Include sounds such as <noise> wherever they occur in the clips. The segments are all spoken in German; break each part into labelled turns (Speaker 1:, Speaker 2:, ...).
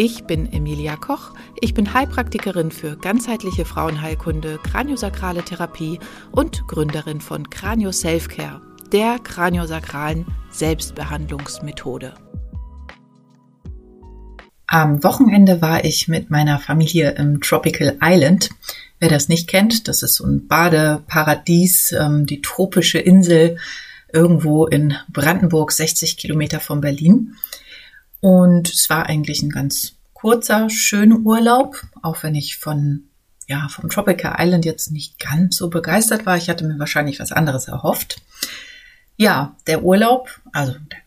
Speaker 1: Ich bin Emilia Koch. Ich bin Heilpraktikerin für ganzheitliche Frauenheilkunde, kraniosakrale Therapie und Gründerin von Kranio Selfcare, der kraniosakralen Selbstbehandlungsmethode. Am Wochenende war ich mit meiner Familie im Tropical Island. Wer das nicht kennt, das ist so ein Badeparadies, ähm, die tropische Insel irgendwo in Brandenburg, 60 Kilometer von Berlin. Und es war eigentlich ein ganz kurzer, schöner Urlaub, auch wenn ich von ja, vom Tropical Island jetzt nicht ganz so begeistert war. Ich hatte mir wahrscheinlich was anderes erhofft. Ja, der Urlaub, also der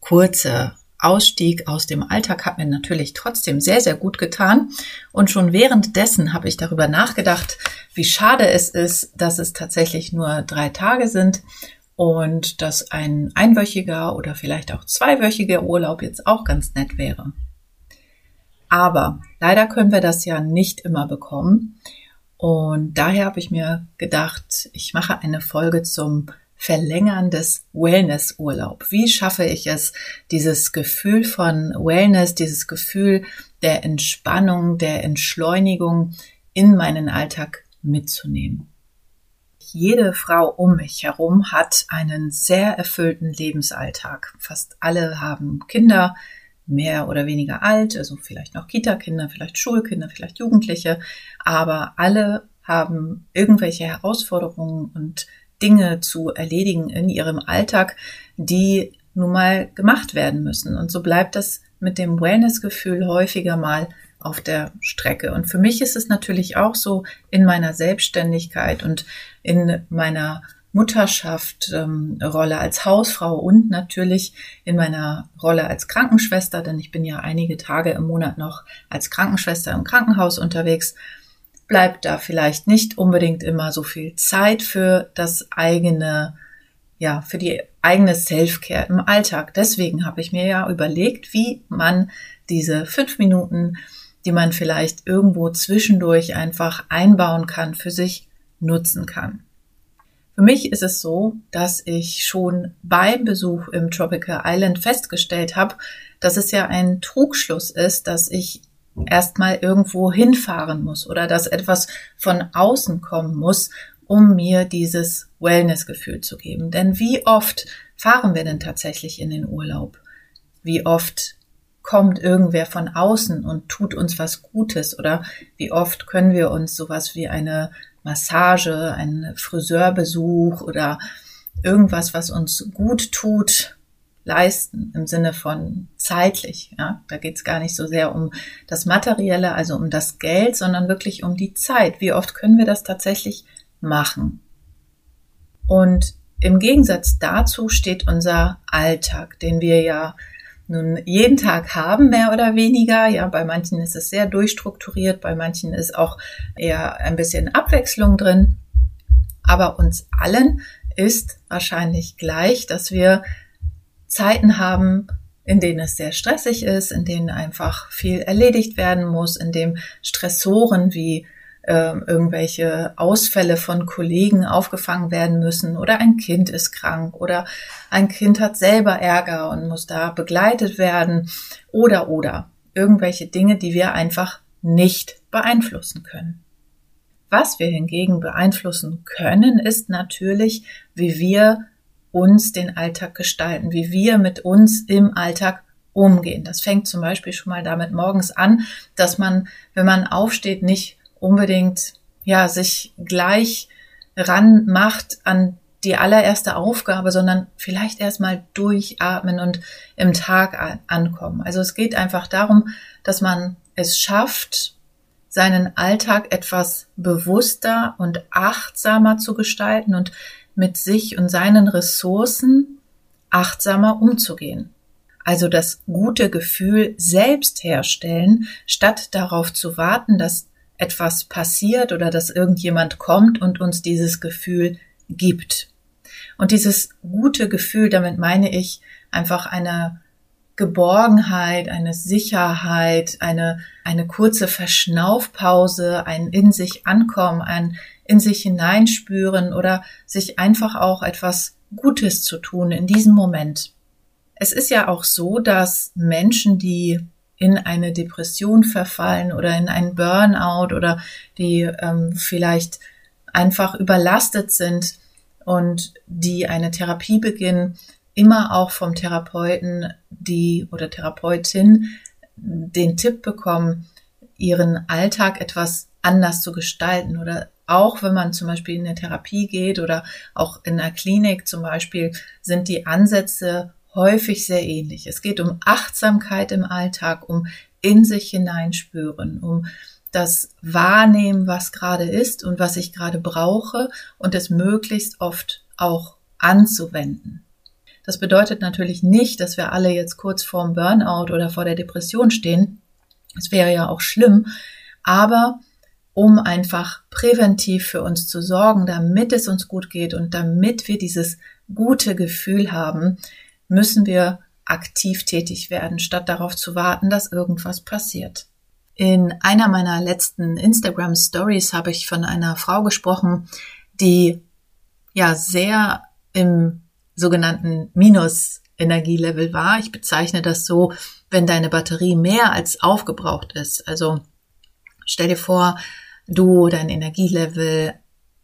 Speaker 1: kurze Ausstieg aus dem Alltag hat mir natürlich trotzdem sehr, sehr gut getan. Und schon währenddessen habe ich darüber nachgedacht, wie schade es ist, dass es tatsächlich nur drei Tage sind und dass ein einwöchiger oder vielleicht auch zweiwöchiger Urlaub jetzt auch ganz nett wäre. Aber leider können wir das ja nicht immer bekommen. Und daher habe ich mir gedacht, ich mache eine Folge zum Verlängern des Wellness-Urlaub. Wie schaffe ich es, dieses Gefühl von Wellness, dieses Gefühl der Entspannung, der Entschleunigung in meinen Alltag mitzunehmen? jede Frau um mich herum hat einen sehr erfüllten Lebensalltag. Fast alle haben Kinder, mehr oder weniger alt, also vielleicht noch Kita-Kinder, vielleicht Schulkinder, vielleicht Jugendliche, aber alle haben irgendwelche Herausforderungen und Dinge zu erledigen in ihrem Alltag, die nun mal gemacht werden müssen. Und so bleibt das mit dem Wellness-Gefühl häufiger mal auf der Strecke. Und für mich ist es natürlich auch so in meiner Selbstständigkeit und in meiner Mutterschaft, ähm, Rolle als Hausfrau und natürlich in meiner Rolle als Krankenschwester, denn ich bin ja einige Tage im Monat noch als Krankenschwester im Krankenhaus unterwegs, bleibt da vielleicht nicht unbedingt immer so viel Zeit für das eigene, ja, für die eigene Self-Care im Alltag. Deswegen habe ich mir ja überlegt, wie man diese fünf Minuten, die man vielleicht irgendwo zwischendurch einfach einbauen kann, für sich nutzen kann. Für mich ist es so, dass ich schon beim Besuch im Tropical Island festgestellt habe, dass es ja ein Trugschluss ist, dass ich erstmal irgendwo hinfahren muss oder dass etwas von außen kommen muss, um mir dieses Wellness-Gefühl zu geben. Denn wie oft fahren wir denn tatsächlich in den Urlaub? Wie oft kommt irgendwer von außen und tut uns was Gutes oder wie oft können wir uns sowas wie eine Massage, ein Friseurbesuch oder irgendwas, was uns gut tut, leisten im Sinne von zeitlich. Ja? Da geht es gar nicht so sehr um das Materielle, also um das Geld, sondern wirklich um die Zeit. Wie oft können wir das tatsächlich machen? Und im Gegensatz dazu steht unser Alltag, den wir ja nun jeden Tag haben, mehr oder weniger. Ja, bei manchen ist es sehr durchstrukturiert, bei manchen ist auch eher ein bisschen Abwechslung drin. Aber uns allen ist wahrscheinlich gleich, dass wir Zeiten haben, in denen es sehr stressig ist, in denen einfach viel erledigt werden muss, in dem Stressoren wie äh, irgendwelche Ausfälle von Kollegen aufgefangen werden müssen oder ein Kind ist krank oder ein Kind hat selber Ärger und muss da begleitet werden oder oder irgendwelche Dinge, die wir einfach nicht beeinflussen können. Was wir hingegen beeinflussen können, ist natürlich, wie wir uns den Alltag gestalten, wie wir mit uns im Alltag umgehen. Das fängt zum Beispiel schon mal damit morgens an, dass man, wenn man aufsteht, nicht unbedingt ja sich gleich ranmacht an die allererste Aufgabe, sondern vielleicht erstmal durchatmen und im Tag ankommen. Also es geht einfach darum, dass man es schafft, seinen Alltag etwas bewusster und achtsamer zu gestalten und mit sich und seinen Ressourcen achtsamer umzugehen. Also das gute Gefühl selbst herstellen, statt darauf zu warten, dass etwas passiert oder dass irgendjemand kommt und uns dieses Gefühl gibt. Und dieses gute Gefühl, damit meine ich einfach eine Geborgenheit, eine Sicherheit, eine, eine kurze Verschnaufpause, ein in sich ankommen, ein in sich hineinspüren oder sich einfach auch etwas Gutes zu tun in diesem Moment. Es ist ja auch so, dass Menschen, die in eine Depression verfallen oder in einen Burnout oder die ähm, vielleicht einfach überlastet sind und die eine Therapie beginnen, immer auch vom Therapeuten die oder Therapeutin den Tipp bekommen, ihren Alltag etwas anders zu gestalten oder auch wenn man zum Beispiel in eine Therapie geht oder auch in einer Klinik zum Beispiel, sind die Ansätze häufig sehr ähnlich. Es geht um Achtsamkeit im Alltag, um in sich hineinspüren, um das Wahrnehmen, was gerade ist und was ich gerade brauche und es möglichst oft auch anzuwenden. Das bedeutet natürlich nicht, dass wir alle jetzt kurz vorm Burnout oder vor der Depression stehen. Das wäre ja auch schlimm. Aber um einfach präventiv für uns zu sorgen, damit es uns gut geht und damit wir dieses gute Gefühl haben, müssen wir aktiv tätig werden, statt darauf zu warten, dass irgendwas passiert. In einer meiner letzten Instagram Stories habe ich von einer Frau gesprochen, die ja sehr im sogenannten Minus-Energielevel war. Ich bezeichne das so, wenn deine Batterie mehr als aufgebraucht ist. Also stell dir vor, du, dein Energielevel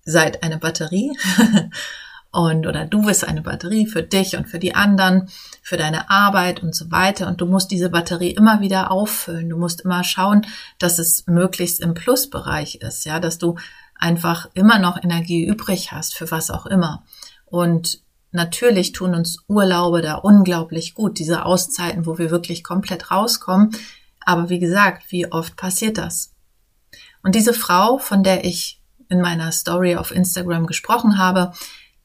Speaker 1: seid eine Batterie <laughs> und oder du bist eine Batterie für dich und für die anderen, für deine Arbeit und so weiter und du musst diese Batterie immer wieder auffüllen. Du musst immer schauen, dass es möglichst im Plusbereich ist, ja, dass du einfach immer noch Energie übrig hast für was auch immer. Und natürlich tun uns Urlaube da unglaublich gut, diese Auszeiten, wo wir wirklich komplett rauskommen. Aber wie gesagt, wie oft passiert das? Und diese Frau, von der ich in meiner Story auf Instagram gesprochen habe,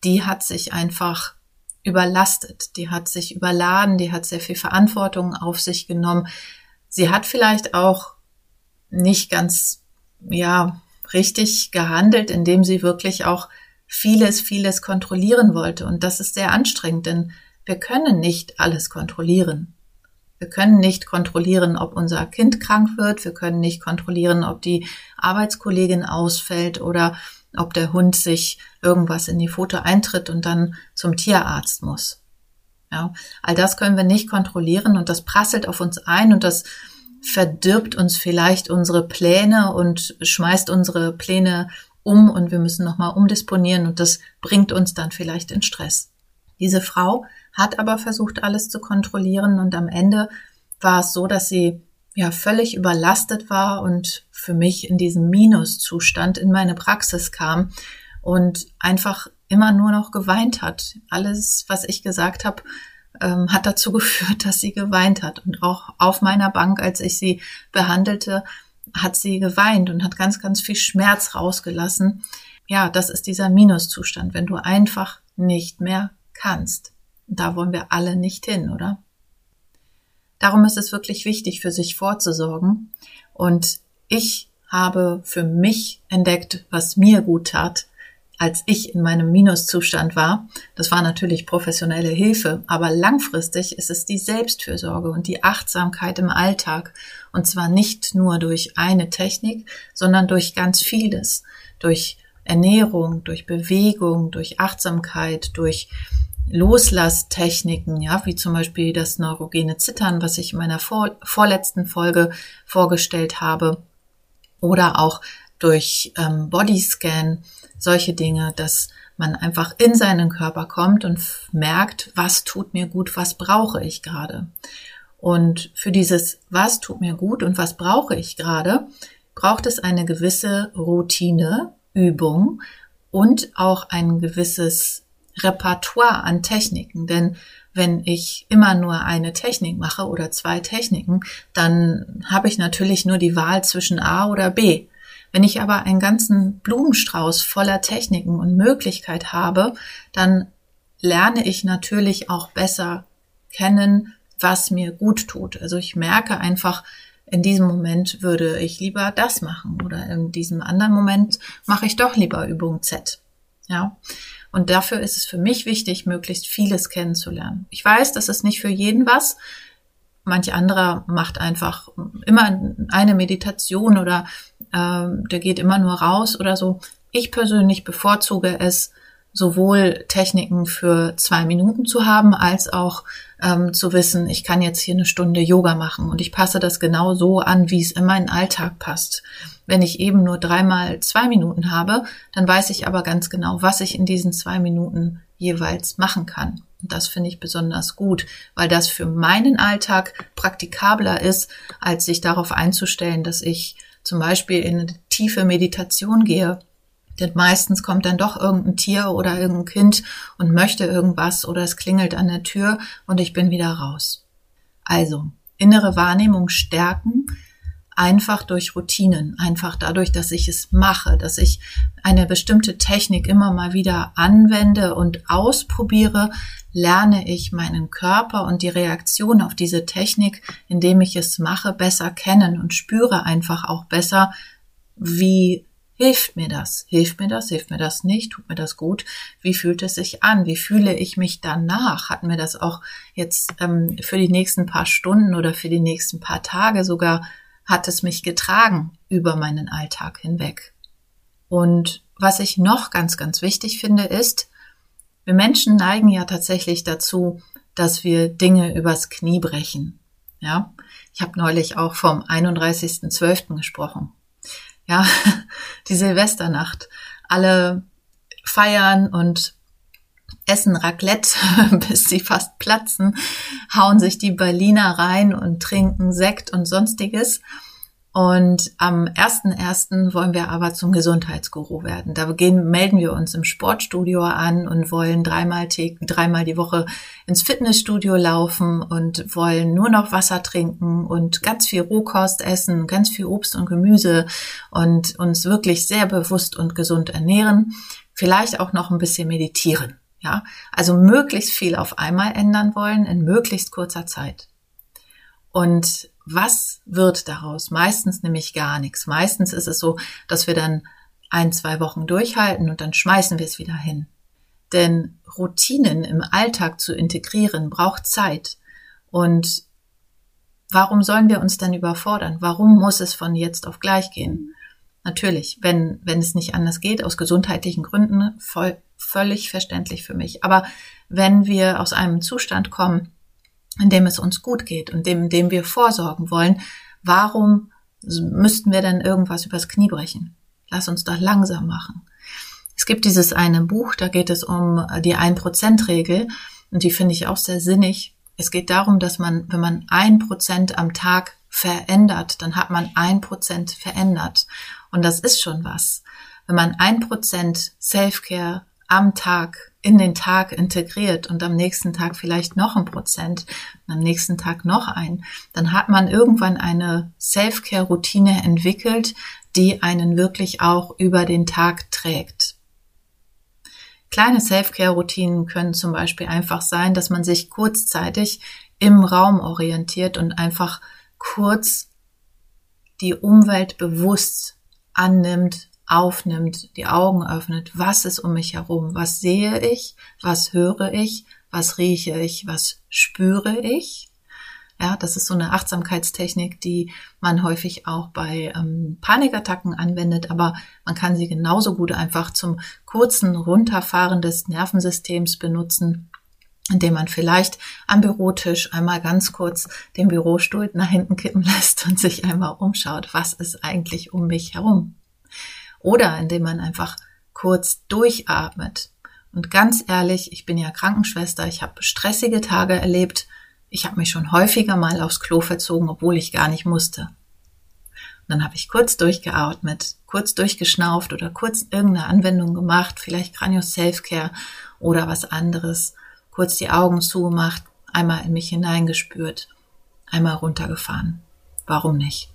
Speaker 1: die hat sich einfach überlastet, die hat sich überladen, die hat sehr viel Verantwortung auf sich genommen. Sie hat vielleicht auch nicht ganz, ja, richtig gehandelt, indem sie wirklich auch vieles, vieles kontrollieren wollte. Und das ist sehr anstrengend, denn wir können nicht alles kontrollieren. Wir können nicht kontrollieren, ob unser Kind krank wird. Wir können nicht kontrollieren, ob die Arbeitskollegin ausfällt oder ob der Hund sich irgendwas in die Pfote eintritt und dann zum Tierarzt muss. Ja, all das können wir nicht kontrollieren und das prasselt auf uns ein und das verdirbt uns vielleicht unsere Pläne und schmeißt unsere Pläne um und wir müssen nochmal umdisponieren und das bringt uns dann vielleicht in Stress. Diese Frau hat aber versucht, alles zu kontrollieren und am Ende war es so, dass sie ja völlig überlastet war und für mich in diesem Minuszustand in meine Praxis kam und einfach immer nur noch geweint hat. Alles, was ich gesagt habe, ähm, hat dazu <laughs> geführt, dass sie geweint hat. Und auch auf meiner Bank, als ich sie behandelte, hat sie geweint und hat ganz, ganz viel Schmerz rausgelassen. Ja, das ist dieser Minuszustand, wenn du einfach nicht mehr kannst. Da wollen wir alle nicht hin, oder? Darum ist es wirklich wichtig, für sich vorzusorgen. Und ich habe für mich entdeckt, was mir gut tat, als ich in meinem Minuszustand war. Das war natürlich professionelle Hilfe, aber langfristig ist es die Selbstfürsorge und die Achtsamkeit im Alltag. Und zwar nicht nur durch eine Technik, sondern durch ganz vieles. Durch Ernährung, durch Bewegung, durch Achtsamkeit, durch Loslasstechniken, ja, wie zum Beispiel das neurogene Zittern, was ich in meiner vor, vorletzten Folge vorgestellt habe, oder auch durch ähm, Bodyscan, solche Dinge, dass man einfach in seinen Körper kommt und merkt, was tut mir gut, was brauche ich gerade. Und für dieses, was tut mir gut und was brauche ich gerade, braucht es eine gewisse Routine, Übung und auch ein gewisses Repertoire an Techniken. Denn wenn ich immer nur eine Technik mache oder zwei Techniken, dann habe ich natürlich nur die Wahl zwischen A oder B. Wenn ich aber einen ganzen Blumenstrauß voller Techniken und Möglichkeit habe, dann lerne ich natürlich auch besser kennen, was mir gut tut. Also ich merke einfach, in diesem Moment würde ich lieber das machen oder in diesem anderen Moment mache ich doch lieber Übung Z. Ja. Und dafür ist es für mich wichtig, möglichst vieles kennenzulernen. Ich weiß, das ist nicht für jeden was. Manch anderer macht einfach immer eine Meditation oder äh, der geht immer nur raus oder so. Ich persönlich bevorzuge es, sowohl Techniken für zwei Minuten zu haben, als auch ähm, zu wissen, ich kann jetzt hier eine Stunde Yoga machen und ich passe das genau so an, wie es in meinen Alltag passt. Wenn ich eben nur dreimal zwei Minuten habe, dann weiß ich aber ganz genau, was ich in diesen zwei Minuten jeweils machen kann. Und das finde ich besonders gut, weil das für meinen Alltag praktikabler ist, als sich darauf einzustellen, dass ich zum Beispiel in eine tiefe Meditation gehe denn meistens kommt dann doch irgendein Tier oder irgendein Kind und möchte irgendwas oder es klingelt an der Tür und ich bin wieder raus. Also, innere Wahrnehmung stärken, einfach durch Routinen, einfach dadurch, dass ich es mache, dass ich eine bestimmte Technik immer mal wieder anwende und ausprobiere, lerne ich meinen Körper und die Reaktion auf diese Technik, indem ich es mache, besser kennen und spüre einfach auch besser, wie Hilft mir das? Hilft mir das? Hilft mir das nicht? Tut mir das gut? Wie fühlt es sich an? Wie fühle ich mich danach? Hat mir das auch jetzt ähm, für die nächsten paar Stunden oder für die nächsten paar Tage sogar, hat es mich getragen über meinen Alltag hinweg? Und was ich noch ganz, ganz wichtig finde, ist, wir Menschen neigen ja tatsächlich dazu, dass wir Dinge übers Knie brechen. Ja, ich habe neulich auch vom 31.12. gesprochen ja, <laughs> die Silvesternacht. Alle feiern und essen Raclette, <laughs> bis sie fast platzen, hauen sich die Berliner rein und trinken Sekt und sonstiges. Und am 1.1. wollen wir aber zum Gesundheitsguru werden. Da gehen, melden wir uns im Sportstudio an und wollen dreimal, dreimal die Woche ins Fitnessstudio laufen und wollen nur noch Wasser trinken und ganz viel Rohkost essen, ganz viel Obst und Gemüse und uns wirklich sehr bewusst und gesund ernähren. Vielleicht auch noch ein bisschen meditieren. Ja, also möglichst viel auf einmal ändern wollen in möglichst kurzer Zeit. Und was wird daraus? Meistens nämlich gar nichts. Meistens ist es so, dass wir dann ein, zwei Wochen durchhalten und dann schmeißen wir es wieder hin. Denn Routinen im Alltag zu integrieren braucht Zeit. Und warum sollen wir uns dann überfordern? Warum muss es von jetzt auf gleich gehen? Natürlich, wenn, wenn es nicht anders geht, aus gesundheitlichen Gründen, voll, völlig verständlich für mich. Aber wenn wir aus einem Zustand kommen, in dem es uns gut geht und dem, dem wir vorsorgen wollen, warum müssten wir dann irgendwas übers Knie brechen? Lass uns doch langsam machen. Es gibt dieses eine Buch, da geht es um die Ein-Prozent-Regel und die finde ich auch sehr sinnig. Es geht darum, dass man, wenn man ein Prozent am Tag verändert, dann hat man ein Prozent verändert. Und das ist schon was. Wenn man ein Prozent Self-Care am Tag in den Tag integriert und am nächsten Tag vielleicht noch ein Prozent und am nächsten Tag noch ein, dann hat man irgendwann eine Self-Care-Routine entwickelt, die einen wirklich auch über den Tag trägt. Kleine Self-Care-Routinen können zum Beispiel einfach sein, dass man sich kurzzeitig im Raum orientiert und einfach kurz die Umwelt bewusst annimmt, aufnimmt, die Augen öffnet, was ist um mich herum, was sehe ich, was höre ich, was rieche ich, was spüre ich. Ja, das ist so eine Achtsamkeitstechnik, die man häufig auch bei ähm, Panikattacken anwendet, aber man kann sie genauso gut einfach zum kurzen Runterfahren des Nervensystems benutzen, indem man vielleicht am Bürotisch einmal ganz kurz den Bürostuhl nach hinten kippen <laughs> lässt und sich einmal umschaut, was ist eigentlich um mich herum. Oder indem man einfach kurz durchatmet. Und ganz ehrlich, ich bin ja Krankenschwester, ich habe stressige Tage erlebt. Ich habe mich schon häufiger mal aufs Klo verzogen, obwohl ich gar nicht musste. Und dann habe ich kurz durchgeatmet, kurz durchgeschnauft oder kurz irgendeine Anwendung gemacht, vielleicht Cranios Selfcare oder was anderes. Kurz die Augen zugemacht, einmal in mich hineingespürt, einmal runtergefahren. Warum nicht?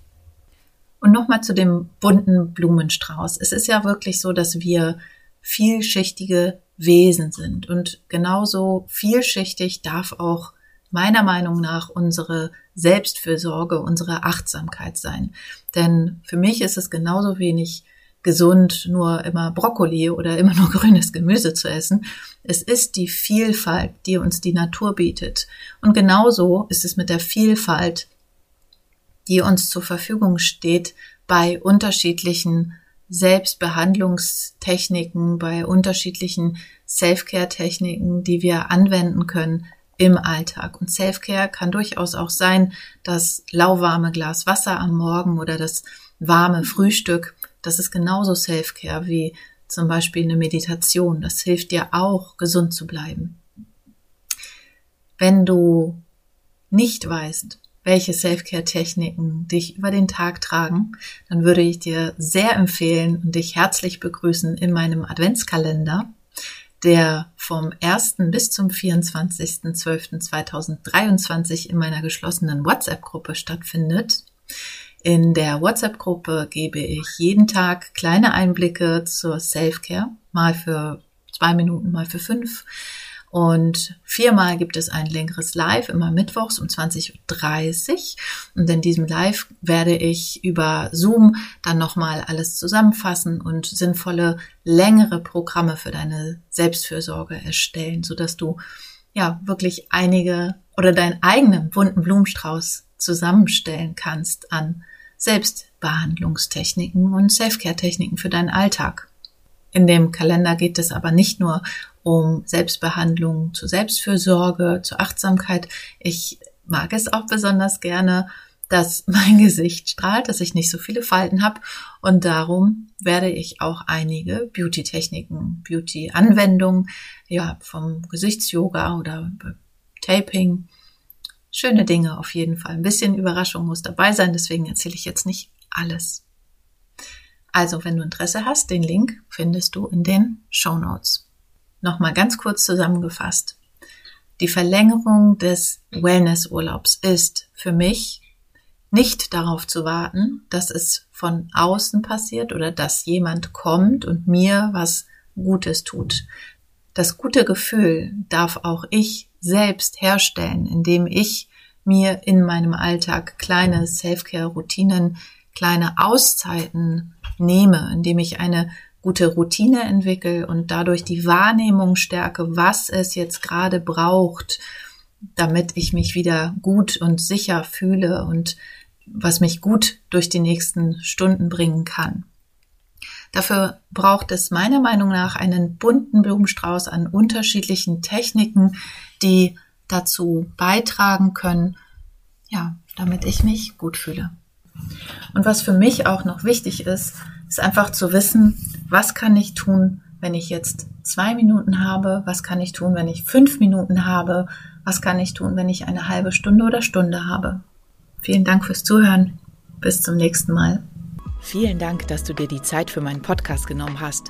Speaker 1: Und nochmal zu dem bunten Blumenstrauß. Es ist ja wirklich so, dass wir vielschichtige Wesen sind. Und genauso vielschichtig darf auch meiner Meinung nach unsere Selbstfürsorge, unsere Achtsamkeit sein. Denn für mich ist es genauso wenig gesund nur immer Brokkoli oder immer nur <laughs> grünes Gemüse zu essen. Es ist die Vielfalt, die uns die Natur bietet. Und genauso ist es mit der Vielfalt, die uns zur Verfügung steht bei unterschiedlichen Selbstbehandlungstechniken, bei unterschiedlichen Self-Care-Techniken, die wir anwenden können im Alltag. Und Self-Care kann durchaus auch sein, das lauwarme Glas Wasser am Morgen oder das warme Frühstück. Das ist genauso Self-Care wie zum Beispiel eine Meditation. Das hilft dir auch, gesund zu bleiben. Wenn du nicht weißt, welche Self-Care-Techniken dich über den Tag tragen, dann würde ich dir sehr empfehlen und dich herzlich begrüßen in meinem Adventskalender, der vom 1. bis zum 24.12.2023 in meiner geschlossenen WhatsApp-Gruppe stattfindet. In der WhatsApp-Gruppe gebe ich jeden Tag kleine Einblicke zur Self-Care, mal für zwei Minuten, mal für fünf und viermal gibt es ein längeres Live, immer mittwochs um 20.30 Uhr. Und in diesem Live werde ich über Zoom dann nochmal alles zusammenfassen und sinnvolle, längere Programme für deine Selbstfürsorge erstellen, sodass du ja wirklich einige oder deinen eigenen bunten Blumenstrauß zusammenstellen kannst an Selbstbehandlungstechniken und Selfcare-Techniken für deinen Alltag. In dem Kalender geht es aber nicht nur um Selbstbehandlung, zur Selbstfürsorge, zur Achtsamkeit. Ich mag es auch besonders gerne, dass <laughs> mein Gesicht strahlt, dass ich nicht so viele Falten habe und darum werde ich auch einige Beauty-Techniken, Beauty-Anwendungen, ja, vom Gesichtsyoga oder Taping, schöne Dinge auf jeden Fall. Ein bisschen Überraschung muss dabei sein, deswegen erzähle ich jetzt nicht alles. Also, wenn du Interesse hast, den Link findest du in den Show Notes. Nochmal ganz kurz zusammengefasst. Die Verlängerung des Wellnessurlaubs ist für mich nicht darauf zu warten, dass es von außen passiert oder dass jemand kommt und mir was Gutes tut. Das gute Gefühl darf auch ich selbst herstellen, indem ich mir in meinem Alltag kleine Self-Care-Routinen, kleine Auszeiten nehme, indem ich eine gute Routine entwickle und dadurch die Wahrnehmung stärke, was es jetzt gerade braucht, damit ich mich wieder gut und sicher fühle und was mich gut durch die nächsten Stunden bringen kann. Dafür braucht es meiner Meinung nach einen bunten Blumenstrauß an unterschiedlichen Techniken, die dazu beitragen können, ja, damit ich mich gut fühle. Und was für mich auch noch wichtig ist, ist einfach zu wissen, was kann ich tun, wenn ich jetzt zwei Minuten habe, was kann ich tun, wenn ich fünf Minuten habe, was kann ich tun, wenn ich eine halbe Stunde oder Stunde habe. Vielen Dank fürs Zuhören. Bis zum nächsten Mal.
Speaker 2: Vielen Dank, dass du dir die Zeit für meinen Podcast genommen hast.